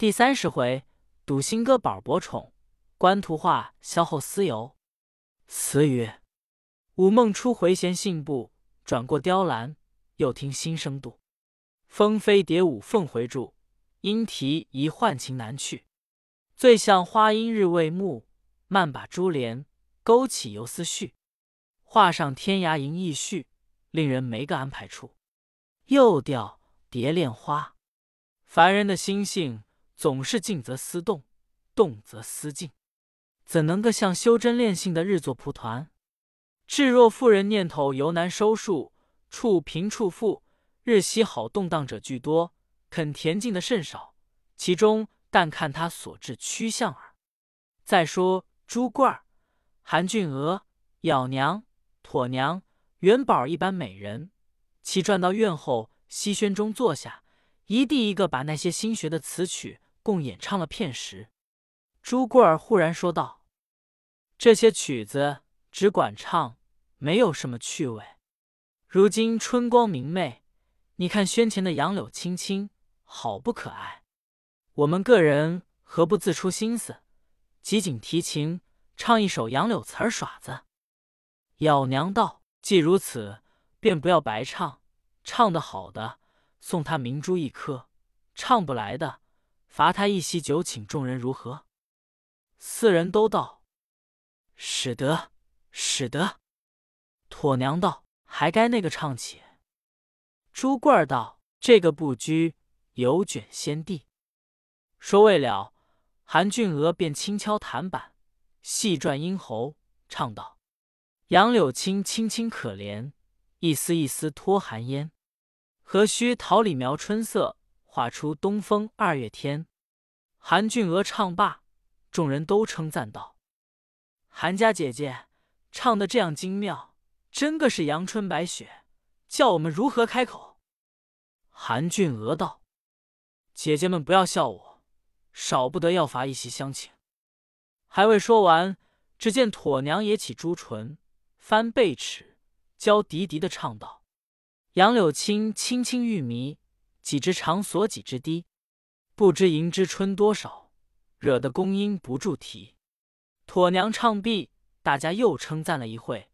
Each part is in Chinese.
第三十回，赌新歌宝博宠，官图画消后思游。词曰：午梦初回闲信步，转过雕栏，又听新声度。风飞蝶舞凤回住，莺啼一唤情难去。最向花阴日未暮，慢把珠帘勾起游思绪。画上天涯吟意绪，令人没个安排处。又调蝶恋花，凡人的心性总是静则思动，动则思静，怎能个像修真炼性的日作蒲团？至若妇人念头由难收束，处贫处富，日夕好动荡者居多，肯恬静的甚少。其中但看他所至趋向耳。再说朱贵儿、韩俊娥、咬娘、妥娘、元宝一般美人。其转到院后西轩中坐下，一地一个把那些新学的词曲共演唱了片时，朱贵儿忽然说道：“这些曲子只管唱，没有什么趣味。如今春光明媚，你看轩前的杨柳青青，好不可爱。我们个人何不自出心思，即景提琴，唱一首杨柳词儿耍子？”咬娘道：“既如此。”便不要白唱，唱得好的送他明珠一颗，唱不来的罚他一席酒，请众人如何？四人都道：“使得，使得。”妥娘道：“还该那个唱起。”朱贵儿道：“这个不拘，有卷先帝。”说未了，韩俊娥便轻敲弹板，细转咽喉，唱道：“杨柳青青青可怜。”一丝一丝脱寒烟，何须桃李描春色，画出东风二月天。韩俊娥唱罢，众人都称赞道：“韩家姐姐唱的这样精妙，真个是阳春白雪，叫我们如何开口？”韩俊娥道：“姐姐们不要笑我，少不得要罚一席乡情。”还未说完，只见妥娘也起朱唇，翻背齿。娇滴滴的唱道：“杨柳青，青青玉迷，几枝长锁几枝低。不知迎之春多少，惹得宫音不住啼。”妥娘唱毕，大家又称赞了一会。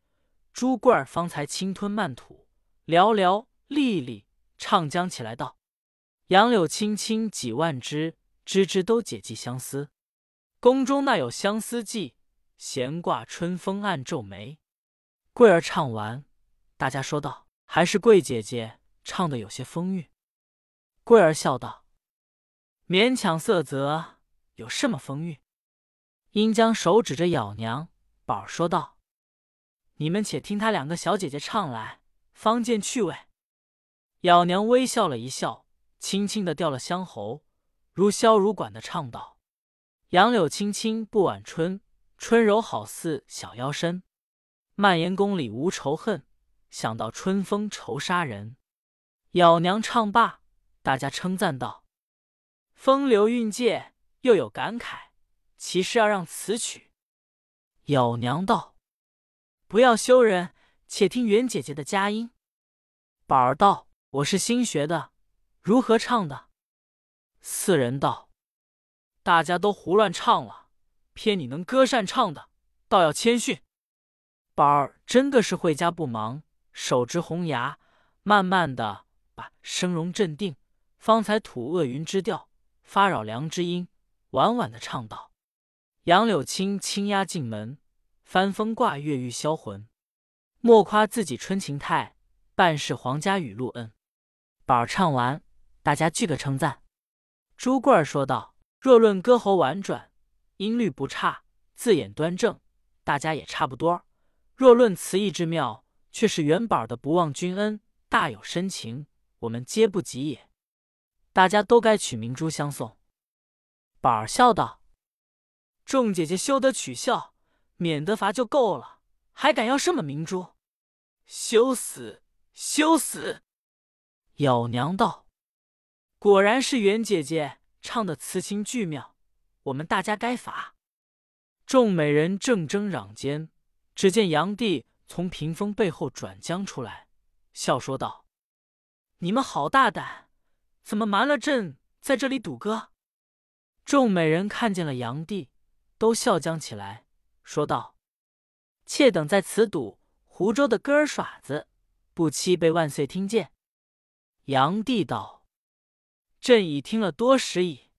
朱贵儿方才轻吞慢吐，寥寥历历唱将起来道：“杨柳青青几万枝，枝枝都解寄相思。宫中那有相思妓，闲挂春风暗皱眉。”贵儿唱完。大家说道：“还是贵姐姐唱的有些风韵。”贵儿笑道：“勉强色泽，有什么风韵？”因将手指着咬娘、宝儿说道：“你们且听他两个小姐姐唱来，方见趣味。”咬娘微笑了一笑，轻轻的掉了香喉，如箫如管的唱道：“杨柳青青不晚春，春柔好似小腰身。蔓延宫里无仇恨。”想到春风愁杀人，咬娘唱罢，大家称赞道：“风流韵界，又有感慨，其实要让词曲。”咬娘道：“不要羞人，且听袁姐姐的佳音。”宝儿道：“我是新学的，如何唱的？”四人道：“大家都胡乱唱了，偏你能歌善唱的，倒要谦逊。”宝儿真的是会家不忙。手执红牙，慢慢的把声容镇定，方才吐恶云之调，发扰良知音，婉婉的唱道：“杨柳青，轻压进门，翻风挂月欲销魂。莫夸自己春情态，半是皇家雨露恩。”宝儿唱完，大家俱个称赞。朱贵儿说道：“若论歌喉婉转，音律不差，字眼端正，大家也差不多。若论词意之妙。”却是元宝的不忘君恩，大有深情，我们皆不及也。大家都该取明珠相送。宝儿笑道：“众姐姐休得取笑，免得罚就够了，还敢要什么明珠？羞死！羞死！”咬娘道：“果然是袁姐姐唱的词情俱妙，我们大家该罚。”众美人正争嚷间，只见杨帝。从屏风背后转将出来，笑说道：“你们好大胆，怎么瞒了朕在这里赌歌？”众美人看见了炀帝，都笑将起来，说道：“妾等在此赌湖州的歌儿耍子，不期被万岁听见。”炀帝道：“朕已听了多时矣。”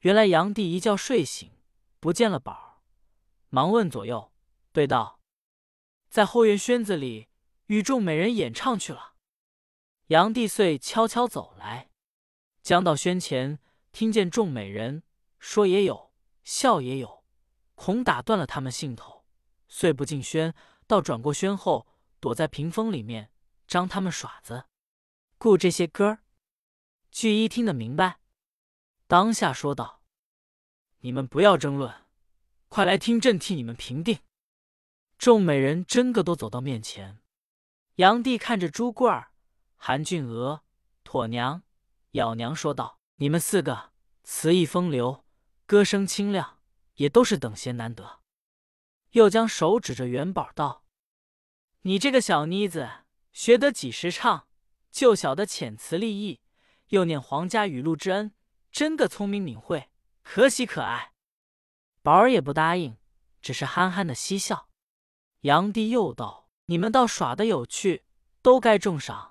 原来炀帝一觉睡醒，不见了宝，忙问左右，对道：“在后院轩子里与众美人演唱去了。”炀帝遂悄悄走来，将到轩前，听见众美人说也有，笑也有，恐打断了他们兴头，遂不进轩，倒转过轩后，躲在屏风里面，张他们耍子。故这些歌儿，巨一听得明白，当下说道：“你们不要争论，快来听朕替你们评定。”众美人真个都走到面前，杨帝看着朱贵儿、韩俊娥、妥娘、咬娘，说道：“你们四个词意风流，歌声清亮，也都是等闲难得。”又将手指着元宝道：“你这个小妮子，学得几时唱？”就晓得遣词立意，又念皇家雨露之恩，真个聪明敏慧，可喜可爱。宝儿也不答应，只是憨憨的嬉笑。杨帝又道：“你们倒耍得有趣，都该重赏。”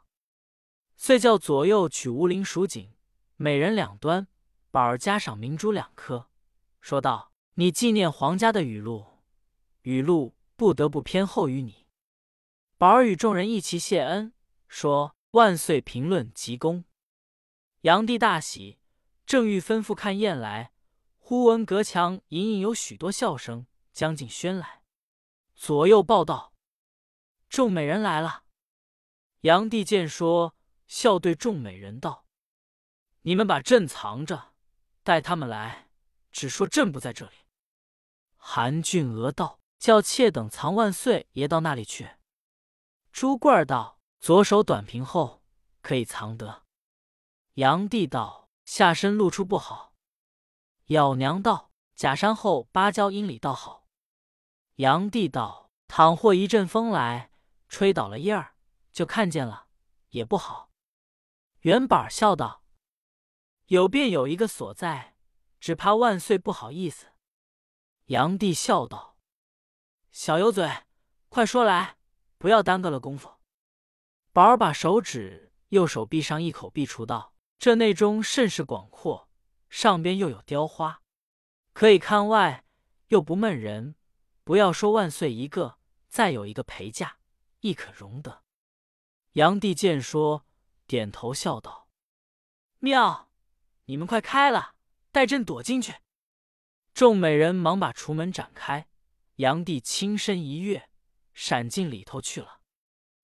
遂叫左右取乌灵蜀锦，每人两端，宝儿加赏明珠两颗，说道：“你纪念皇家的雨露，雨露不得不偏厚于你。”宝儿与众人一齐谢恩，说。万岁！评论极功。炀帝大喜，正欲吩咐看宴来，忽闻隔墙隐隐有许多笑声，将近轩来。左右报道：“众美人来了。”炀帝见说，笑对众美人道：“你们把朕藏着，待他们来，只说朕不在这里。”韩俊娥道：“叫妾等藏万岁爷到那里去。”朱贵儿道。左手短平后可以藏得。炀帝道：“下身露出不好。”咬娘道：“假山后芭蕉阴里倒好。”炀帝道：“倘或一阵风来，吹倒了叶儿，就看见了，也不好。”元宝笑道：“有便有一个所在，只怕万岁不好意思。”杨帝笑道：“小油嘴，快说来，不要耽搁了功夫。”宝儿把手指右手臂上一口壁除道：“这内中甚是广阔，上边又有雕花，可以看外，又不闷人。不要说万岁一个，再有一个陪嫁，亦可容得。”杨帝见说，点头笑道：“妙！你们快开了，待朕躲进去。”众美人忙把橱门展开，炀帝轻身一跃，闪进里头去了。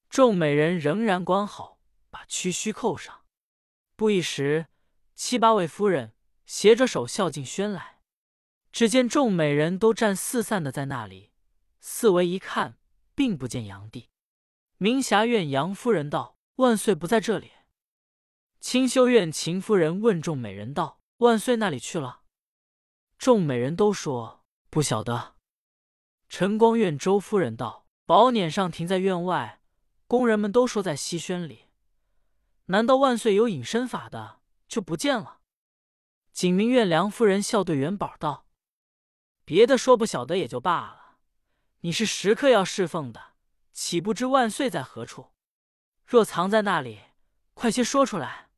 众美人仍然关好，把屈须扣上。不一时，七八位夫人携着手笑进轩来。只见众美人都站四散的在那里，四围一看，并不见炀帝。明霞院杨夫人道：“万岁不在这里。”清修院秦夫人问众美人道：“万岁那里去了？”众美人都说不晓得。晨光院周夫人道：“宝辇上停在院外。”工人们都说在西轩里，难道万岁有隐身法的就不见了？景明院梁夫人笑对元宝道：“别的说不晓得也就罢了，你是时刻要侍奉的，岂不知万岁在何处？若藏在那里，快些说出来，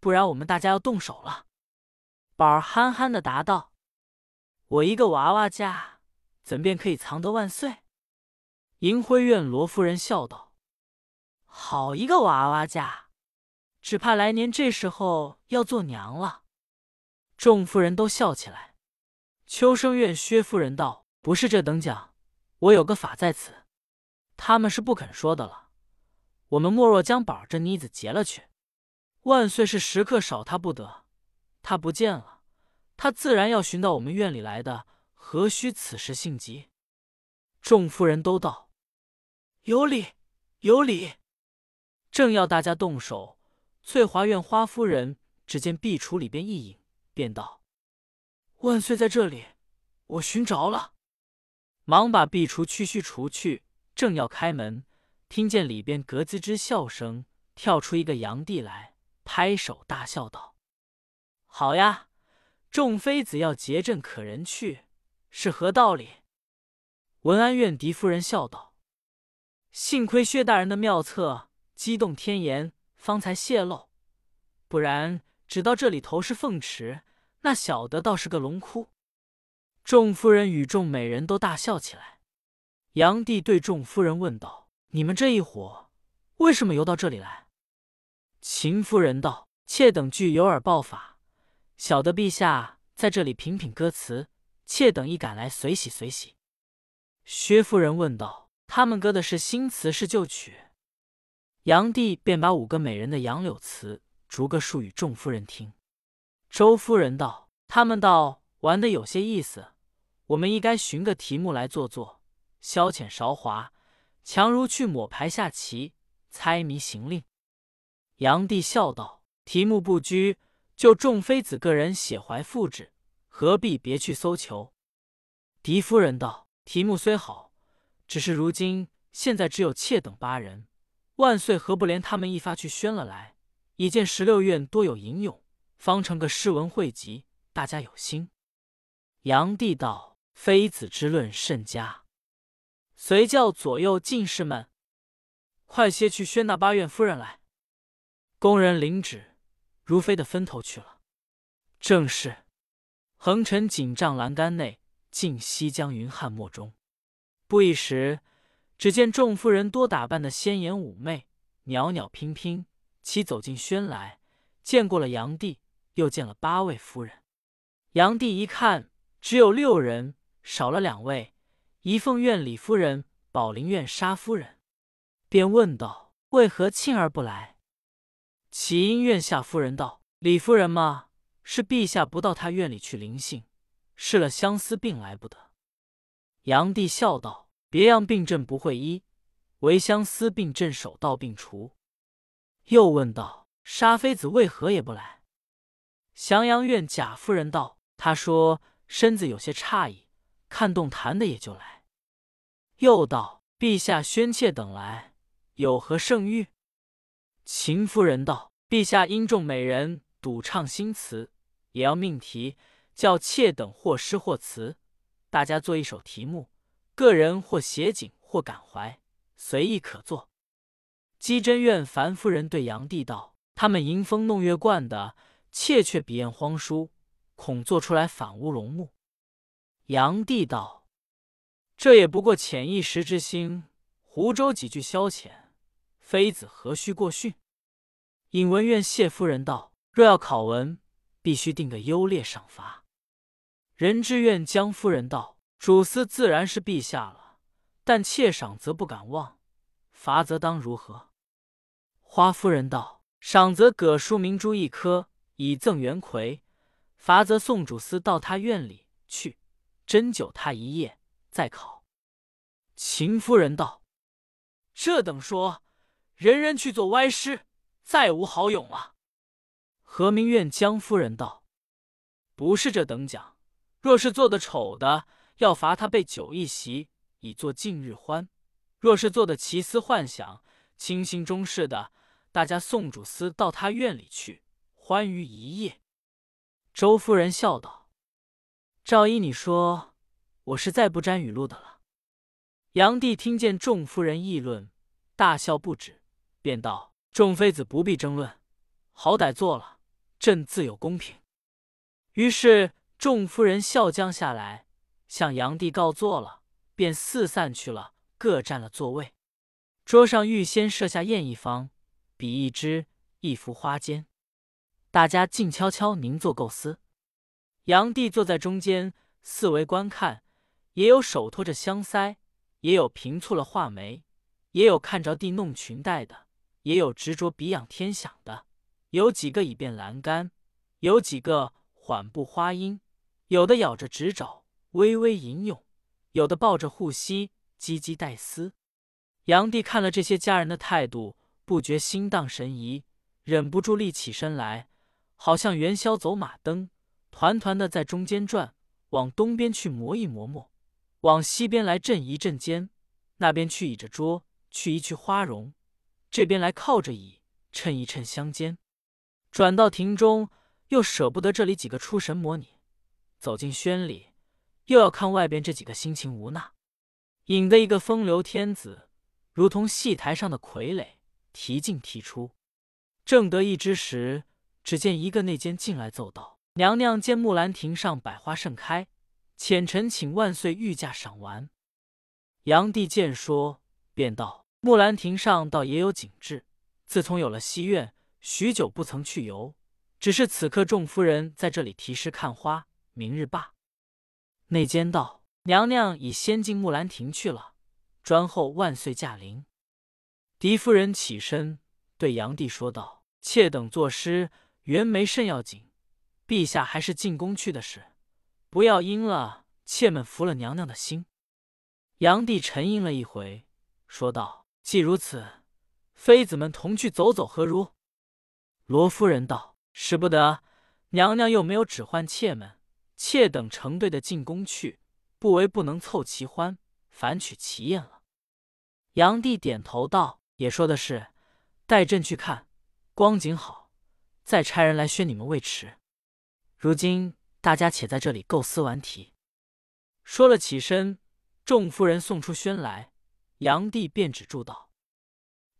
不然我们大家要动手了。”宝儿憨憨的答道：“我一个娃娃家，怎便可以藏得万岁？”银辉院罗夫人笑道。好一个娃娃家，只怕来年这时候要做娘了。众夫人都笑起来。秋生院薛夫人道：“不是这等讲，我有个法在此，他们是不肯说的了。我们莫若将宝儿这妮子劫了去，万岁是时刻少他不得。他不见了，他自然要寻到我们院里来的，何须此时性急？”众夫人都道：“有理，有理。”正要大家动手，翠华院花夫人只见壁橱里边一影，便道：“万岁在这里，我寻着了。”忙把壁橱屈须除去，正要开门，听见里边咯吱吱笑声，跳出一个炀帝来，拍手大笑道：“好呀，众妃子要结阵可人去，是何道理？文安院狄夫人笑道：“幸亏薛大人的妙策激动天颜，方才泄露，不然只到这里头是凤池，那小的倒是个龙窟。”众夫人与众美人都大笑起来。杨帝对众夫人问道：“你们这一伙为什么游到这里来？”秦夫人道：“妾等俱有耳报法。”小的陛下在这里品品歌词，妾等亦赶来随喜随喜。薛夫人问道：“他们歌的是新词是旧曲？”炀帝便把五个美人的杨柳词逐个述与众夫人听。周夫人道：“他们倒玩的有些意思，我们亦该寻个题目来做做，消遣韶华，强如去抹牌下棋，猜谜行令。”炀帝笑道：“题目不拘。”就众妃子个人写怀复制，何必别去搜求？狄夫人道：“题目虽好，只是如今现在只有妾等八人，万岁何不连他们一发去宣了来？已见十六院多有吟咏，方成个诗文汇集，大家有心。”炀帝道：“妃子之论甚佳，随叫左右进士们，快些去宣那八院夫人来。”工人领旨。如飞的分头去了。正是，横陈锦帐栏杆内，尽西江云汉墨中。不一时，只见众夫人多打扮的鲜艳妩媚，袅袅娉娉，齐走进轩来，见过了炀帝，又见了八位夫人。炀帝一看，只有六人，少了两位：怡凤院李夫人、宝林院沙夫人。便问道：“为何庆儿不来？”启音院下夫人道：“李夫人嘛，是陛下不到她院里去临幸，试了相思病来不得。”炀帝笑道：“别样病症不会医，唯相思病症手到病除。”又问道：“沙妃子为何也不来？”降阳院贾夫人道：“她说身子有些诧异，看动弹的也就来。”又道：“陛下宣妾等来，有何圣谕？”秦夫人道：“陛下因众美人赌唱新词，也要命题，叫妾等或诗或词，大家做一首题目，个人或写景或感怀，随意可作。”姬贞院樊夫人对炀帝道：“他们吟风弄月惯的，妾却笔砚荒疏，恐做出来反乌龙目。”炀帝道：“这也不过浅一时之心，湖州几句消遣。”妃子何须过训？尹文院谢夫人道：“若要考文，必须定个优劣赏罚。”仁之院江夫人道：“主司自然是陛下了，但妾赏则不敢忘，罚则当如何？”花夫人道：“赏则葛书明珠一颗，以赠元魁；罚则送主司到他院里去，斟酒他一夜，再考。”秦夫人道：“这等说。”人人去做歪诗，再无好勇了。何明院江夫人道：“不是这等讲，若是做的丑的，要罚他备酒一席，以作近日欢；若是做的奇思幻想、清新中式的，大家送主司到他院里去，欢愉一夜。”周夫人笑道：“赵依你说，我是再不沾雨露的了。”杨帝听见众夫人议论，大笑不止。便道：“众妃子不必争论，好歹做了，朕自有公平。”于是众夫人笑将下来，向炀帝告坐了，便四散去了，各占了座位。桌上预先设下宴一方，笔一支，一幅花笺，大家静悄悄凝坐构思。炀帝坐在中间，四围观看，也有手托着香腮，也有平蹙了画眉，也有看着地弄裙带的。也有执着鼻仰天响的，有几个倚便栏杆，有几个缓步花音，有的咬着指爪微微吟咏，有的抱着护膝唧唧带丝。炀帝看了这些家人的态度，不觉心荡神怡，忍不住立起身来，好像元宵走马灯，团团的在中间转，往东边去磨一磨磨，往西边来震一震肩，那边去倚着桌，去一去花容。这边来靠着椅，衬一衬香肩，转到亭中，又舍不得这里几个出神模拟，走进轩里，又要看外边这几个心情无奈，引得一个风流天子，如同戏台上的傀儡，提进提出。正得意之时，只见一个内监进来奏道：“娘娘见木兰亭上百花盛开，遣臣请万岁御驾赏玩。”炀帝见说，便道：“木兰亭上倒也有景致。自从有了西苑，许久不曾去游。只是此刻众夫人在这里题诗看花，明日罢。”内监道：“娘娘已先进木兰亭去了，专候万岁驾临。”狄夫人起身对炀帝说道：“妾等作诗原没甚要紧，陛下还是进宫去的事，不要因了妾们服了娘娘的心。”炀帝沉吟了一回，说道：“既如此，妃子们同去走走，何如？”罗夫人道：“使不得，娘娘又没有指唤妾们，妾等成对的进宫去，不为不能凑齐欢，反取其宴了。”炀帝点头道：“也说的是，待朕去看光景好，再差人来宣你们未迟。如今大家且在这里构思完题。”说了，起身。众夫人送出轩来，炀帝便止住道：“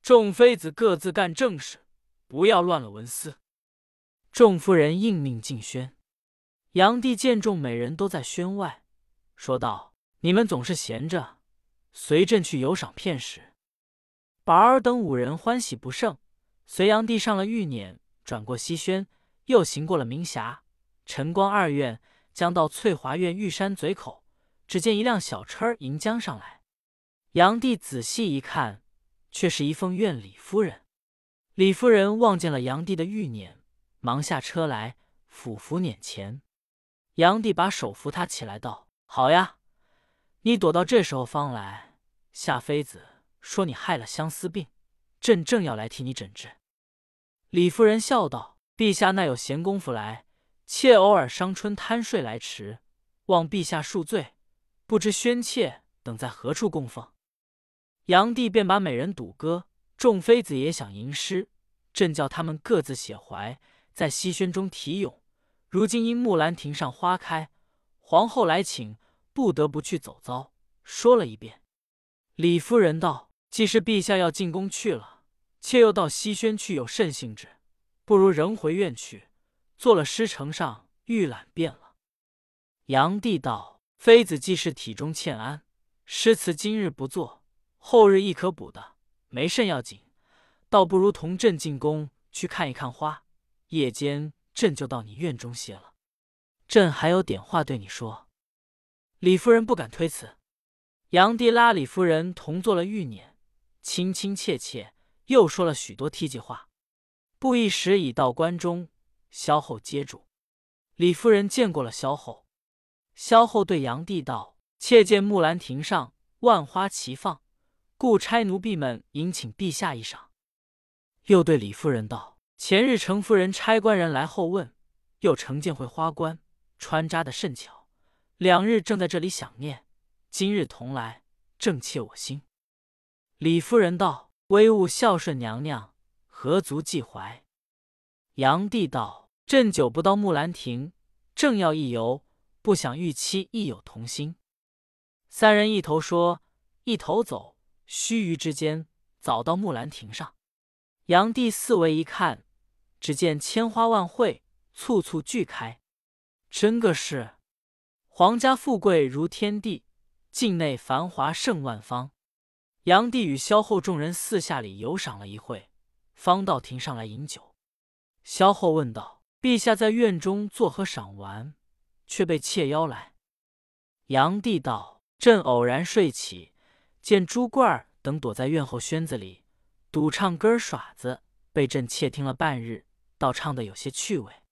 众妃子各自干正事，不要乱了文思。”众夫人应命进轩。炀帝见众美人都在轩外，说道：“你们总是闲着，随朕去游赏片时。”宝儿等五人欢喜不胜，随炀帝上了御辇，转过西轩，又行过了明霞、晨光二院，将到翠华院玉山嘴口。只见一辆小车迎将上来，杨帝仔细一看，却是一凤怨李夫人。李夫人望见了杨帝的玉辇，忙下车来，俯伏辇前。杨帝把手扶他起来，道：“好呀，你躲到这时候方来。夏妃子说你害了相思病，朕正要来替你诊治。”李夫人笑道：“陛下那有闲工夫来？妾偶尔伤春贪睡来迟，望陛下恕罪。”不知宣妾等在何处供奉？炀帝便把美人赌歌，众妃子也想吟诗，朕叫他们各自写怀，在西轩中题咏。如今因木兰亭上花开，皇后来请，不得不去走遭。说了一遍。李夫人道：“既是陛下要进宫去了，妾又到西轩去有甚兴致？不如仍回院去，做了诗呈上预览便了。”炀帝道。妃子既是体中欠安，诗词今日不作，后日亦可补的，没甚要紧。倒不如同朕进宫去看一看花，夜间朕就到你院中歇了。朕还有点话对你说。李夫人不敢推辞。杨帝拉李夫人同坐了御辇，亲亲切切，又说了许多梯级话。不一时已到关中，萧后接住。李夫人见过了萧后。萧后对杨帝道：“妾见木兰亭上万花齐放，故差奴婢们迎请陛下一赏。”又对李夫人道：“前日程夫人差官人来后问，又承见会花冠穿扎的甚巧，两日正在这里想念，今日同来，正切我心。”李夫人道：“微物孝顺娘娘，何足忌怀？”炀帝道：“朕久不到木兰亭，正要一游。”不想玉妻亦有同心，三人一头说，一头走，须臾之间，早到木兰亭上。炀帝四围一看，只见千花万卉，簇簇俱开，真个是皇家富贵如天地，境内繁华胜万方。炀帝与萧后众人四下里游赏了一会，方到亭上来饮酒。萧后问道：“陛下在院中作何赏玩？”却被妾邀来。炀帝道：“朕偶然睡起，见朱贵儿等躲在院后轩子里赌唱歌耍子，被朕窃听了半日，倒唱得有些趣味。”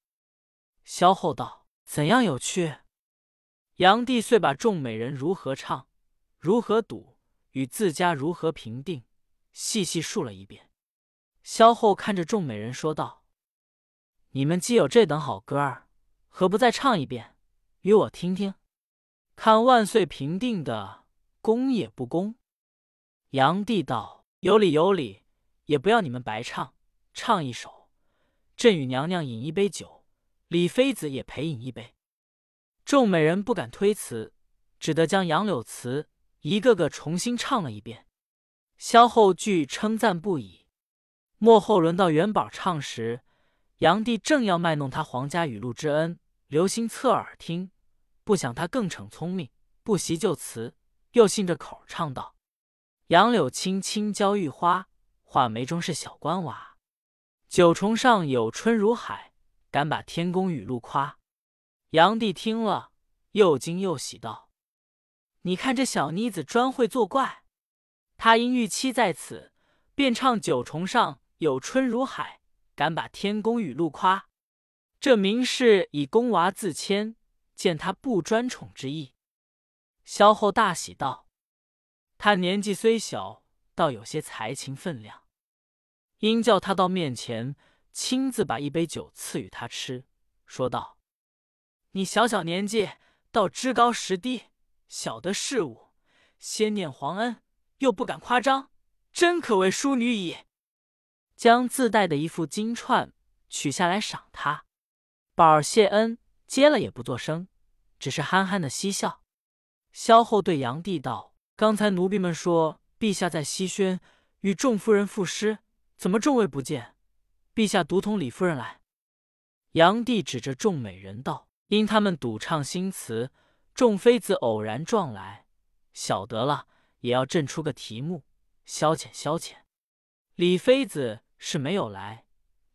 萧后道：“怎样有趣？”炀帝遂把众美人如何唱、如何赌，与自家如何评定，细细述了一遍。萧后看着众美人说道：“你们既有这等好歌儿，何不再唱一遍？”与我听听，看万岁评定的公也不公？炀帝道：“有理有理，也不要你们白唱，唱一首，朕与娘娘饮一杯酒，李妃子也陪饮一杯。”众美人不敢推辞，只得将杨柳词一个个重新唱了一遍。萧后俱称赞不已。末后轮到元宝唱时，杨帝正要卖弄他皇家雨露之恩，留心侧耳听，不想他更逞聪明，不习旧词，又信着口唱道：“杨柳青青娇玉花，画眉中是小官娃。九重上有春如海，敢把天公雨露夸。”杨帝听了，又惊又喜道：“你看这小妮子专会作怪。她因玉妻在此，便唱九重上有春如海，敢把天公雨露夸。这明是以宫娃自谦，见他不专宠之意。”萧后大喜道：“他年纪虽小，倒有些才情分量。”因叫他到面前，亲自把一杯酒赐予他吃，说道。你小小年纪，倒知高识低，晓得事物，先念皇恩，又不敢夸张，真可谓淑女矣。将自带的一副金串取下来赏他，宝儿谢恩，接了也不作声，只是憨憨的嬉笑。萧后对杨帝道：“刚才奴婢们说，陛下在西轩与众夫人赋诗，怎么众位不见？陛下独同李夫人来。”杨帝指着众美人道。因他们赌唱新词，众妃子偶然撞来，晓得了也要朕出个题目，消遣消遣。李妃子是没有来，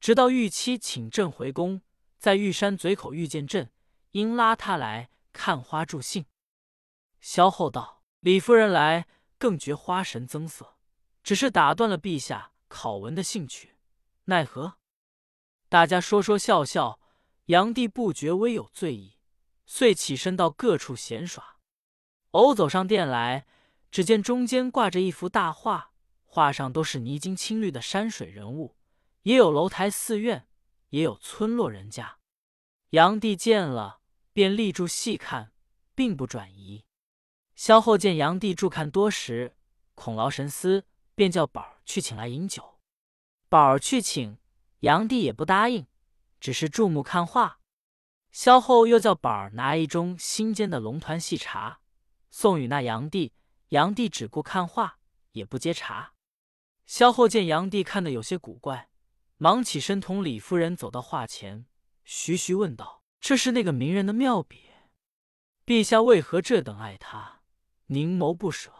直到玉妻请朕回宫，在玉山嘴口遇见朕，因拉他来看花助兴。萧后道：“李夫人来，更觉花神增色，只是打断了陛下考文的兴趣，奈何？”大家说说笑笑。杨帝不觉微有醉意，遂起身到各处闲耍。偶走上殿来，只见中间挂着一幅大画，画上都是泥金青绿的山水人物，也有楼台寺院，也有村落人家。杨帝见了，便立住细看，并不转移。萧后见杨帝注看多时，恐劳神思，便叫宝儿去请来饮酒。宝儿去请，杨帝也不答应。只是注目看画，萧后又叫宝儿拿一盅新煎的龙团细茶送与那杨帝，杨帝只顾看画，也不接茶。萧后见杨帝看得有些古怪，忙起身同李夫人走到画前，徐徐问道：“这是那个名人的妙笔？陛下为何这等爱他，凝眸不舍？”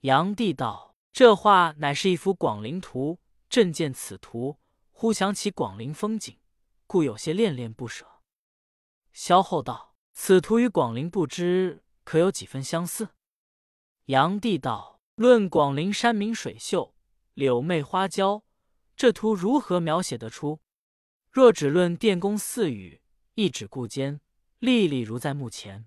杨帝道：“这画乃是一幅广陵图，朕见此图，忽想起广陵风景。”故有些恋恋不舍。萧后道：“此图与广陵不知可有几分相似？”杨帝道：“论广陵山明水秀、柳媚花娇，这图如何描写得出？若只论殿宫寺宇，一指顾间，历历如在目前。”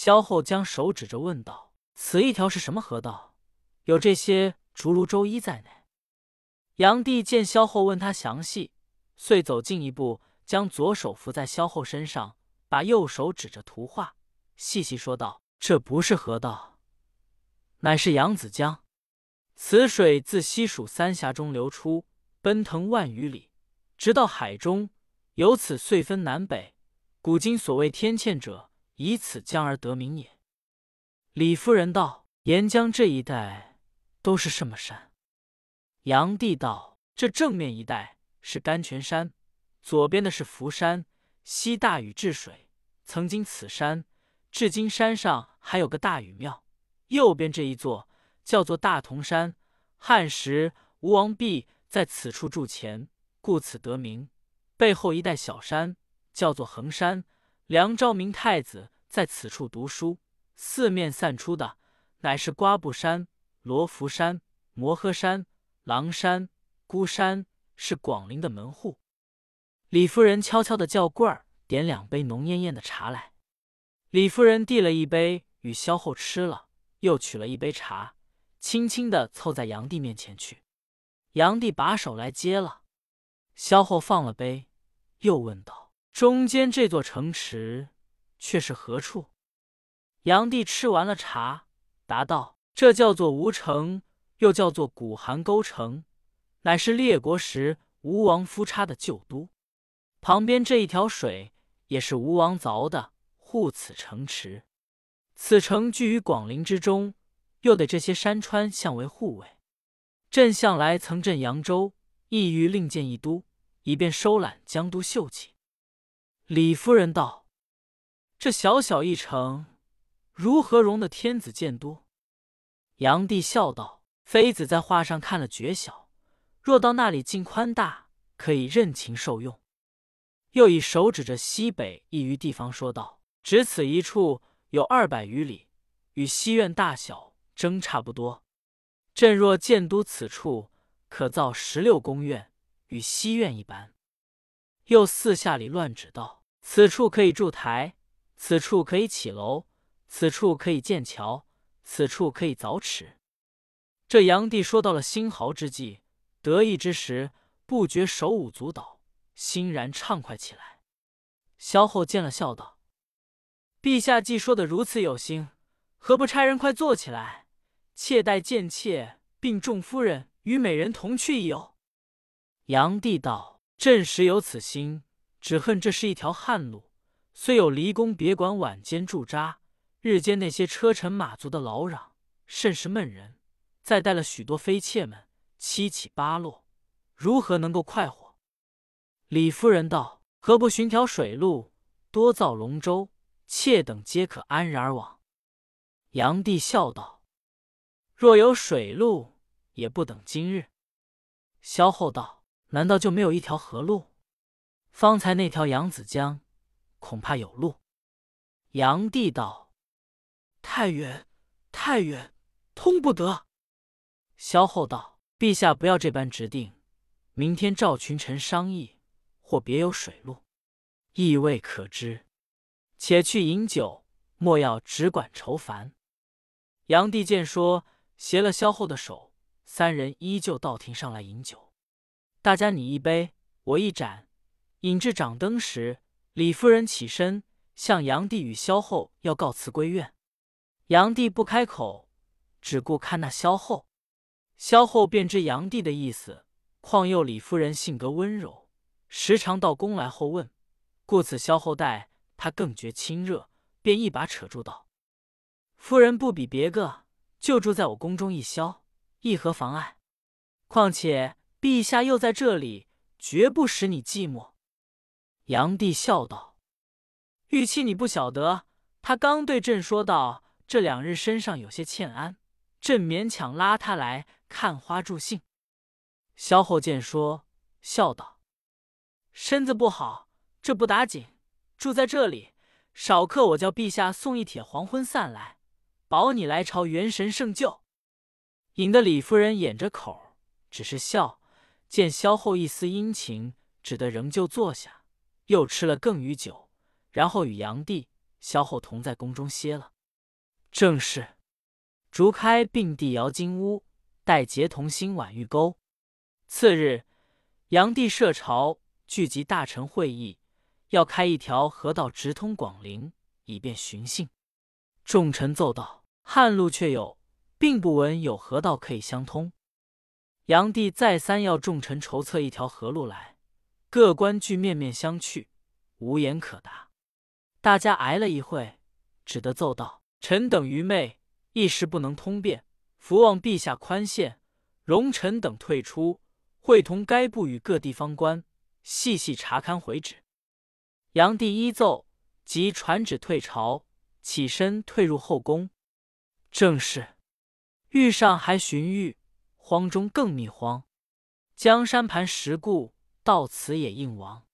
萧后将手指着问道：“此一条是什么河道？有这些竹庐周衣在内？”杨帝见萧后问他详细。遂走近一步，将左手扶在萧后身上，把右手指着图画，细细说道：“这不是河道，乃是扬子江。此水自西蜀三峡中流出，奔腾万余里，直到海中，由此遂分南北。古今所谓天堑者，以此江而得名也。”李夫人道：“沿江这一带都是什么山？”杨帝道：“这正面一带。”是甘泉山，左边的是福山，西大禹治水，曾经此山，至今山上还有个大禹庙。右边这一座叫做大同山，汉时吴王弼在此处筑前，故此得名。背后一带小山叫做衡山，梁昭明太子在此处读书。四面散出的乃是瓜布山、罗浮山、摩诃山、狼山、孤山。是广陵的门户。李夫人悄悄的叫贵儿点两杯浓艳艳的茶来。李夫人递了一杯与萧后吃了，又取了一杯茶，轻轻的凑在杨帝面前去。杨帝把手来接了。萧后放了杯，又问道：“中间这座城池却是何处？”杨帝吃完了茶，答道：“这叫做吴城，又叫做古韩沟城。”乃是列国时吴王夫差的旧都，旁边这一条水也是吴王凿的，护此城池。此城居于广陵之中，又得这些山川相为护卫。朕向来曾镇扬州，意欲另建一都，以便收揽江都秀气。李夫人道：“这小小一城，如何容得天子建都？”炀帝笑道：“妃子在画上看了绝小，若到那里尽宽大，可以任情受用。”又以手指着西北一隅地方说道：“只此一处。”有二百余里，与西苑大小争差不多。朕若建都此处，可造十六宫苑，与西苑一般。又四下里乱指道：此处可以筑台，此处可以起楼，此处可以建桥，此处可以凿池。这炀帝说到了兴豪之际，得意之时，不觉手舞足蹈，欣然畅快起来。萧后见了，笑道。陛下既说的如此有心，何不差人快做起来？妾待贱妾并众夫人与美人同去一游。炀帝道：“朕实有此心，只恨这是一条旱路，虽有离宫别馆晚间驻扎，日间那些车尘马足的劳攘，甚是闷人。再带了许多妃妾们，七起八落，如何能够快活？”李夫人道：“何不寻条水路，多造龙舟？”妾等皆可安然而往。炀帝笑道：“若有水路，也不等今日。”萧后道：“难道就没有一条河路？方才那条扬子江，恐怕有路。”杨帝道：“太远，太远，通不得。”萧后道：“陛下不要这般直定，明天召群臣商议，或别有水路，亦未可知。”且去饮酒，莫要只管愁烦。杨帝见说，携了萧后的手，三人依旧到庭上来饮酒。大家你一杯，我一盏，引至掌灯时，李夫人起身向杨帝与萧后要告辞归院。杨帝不开口，只顾看那萧后。萧后便知杨帝的意思，况又李夫人性格温柔，时常到宫来后问，故此萧后待。他更觉亲热，便一把扯住道：“夫人不比别个，就住在我宫中一宵，亦何妨碍？况且陛下又在这里，绝不使你寂寞。”炀帝笑道：“玉妻，你不晓得，他刚对朕说道，这两日身上有些欠安，朕勉强拉他来看花助兴。”萧后见说，笑道：“身子不好，这不打紧。”住在这里，少客我叫陛下送一帖黄昏散来，保你来朝元神圣救。引得李夫人掩着口，只是笑。见萧后一丝殷勤，只得仍旧坐下，又吃了更余酒，然后与炀帝、萧后同在宫中歇了。正是竹开并蒂摇金屋，待结同心挽玉钩。次日，炀帝设朝，聚集大臣会议。要开一条河道直通广陵，以便巡幸。众臣奏道：“汉路却有，并不闻有河道可以相通。”炀帝再三要众臣筹策一条河路来，各官俱面面相觑，无言可答。大家挨了一会，只得奏道：“臣等愚昧，一时不能通便，伏望陛下宽限，容臣等退出，会同该部与各地方官细细查勘回旨。”炀帝依奏，即传旨退朝，起身退入后宫。正是，御上还寻玉，荒中更觅荒。江山盘石固，到此也应亡。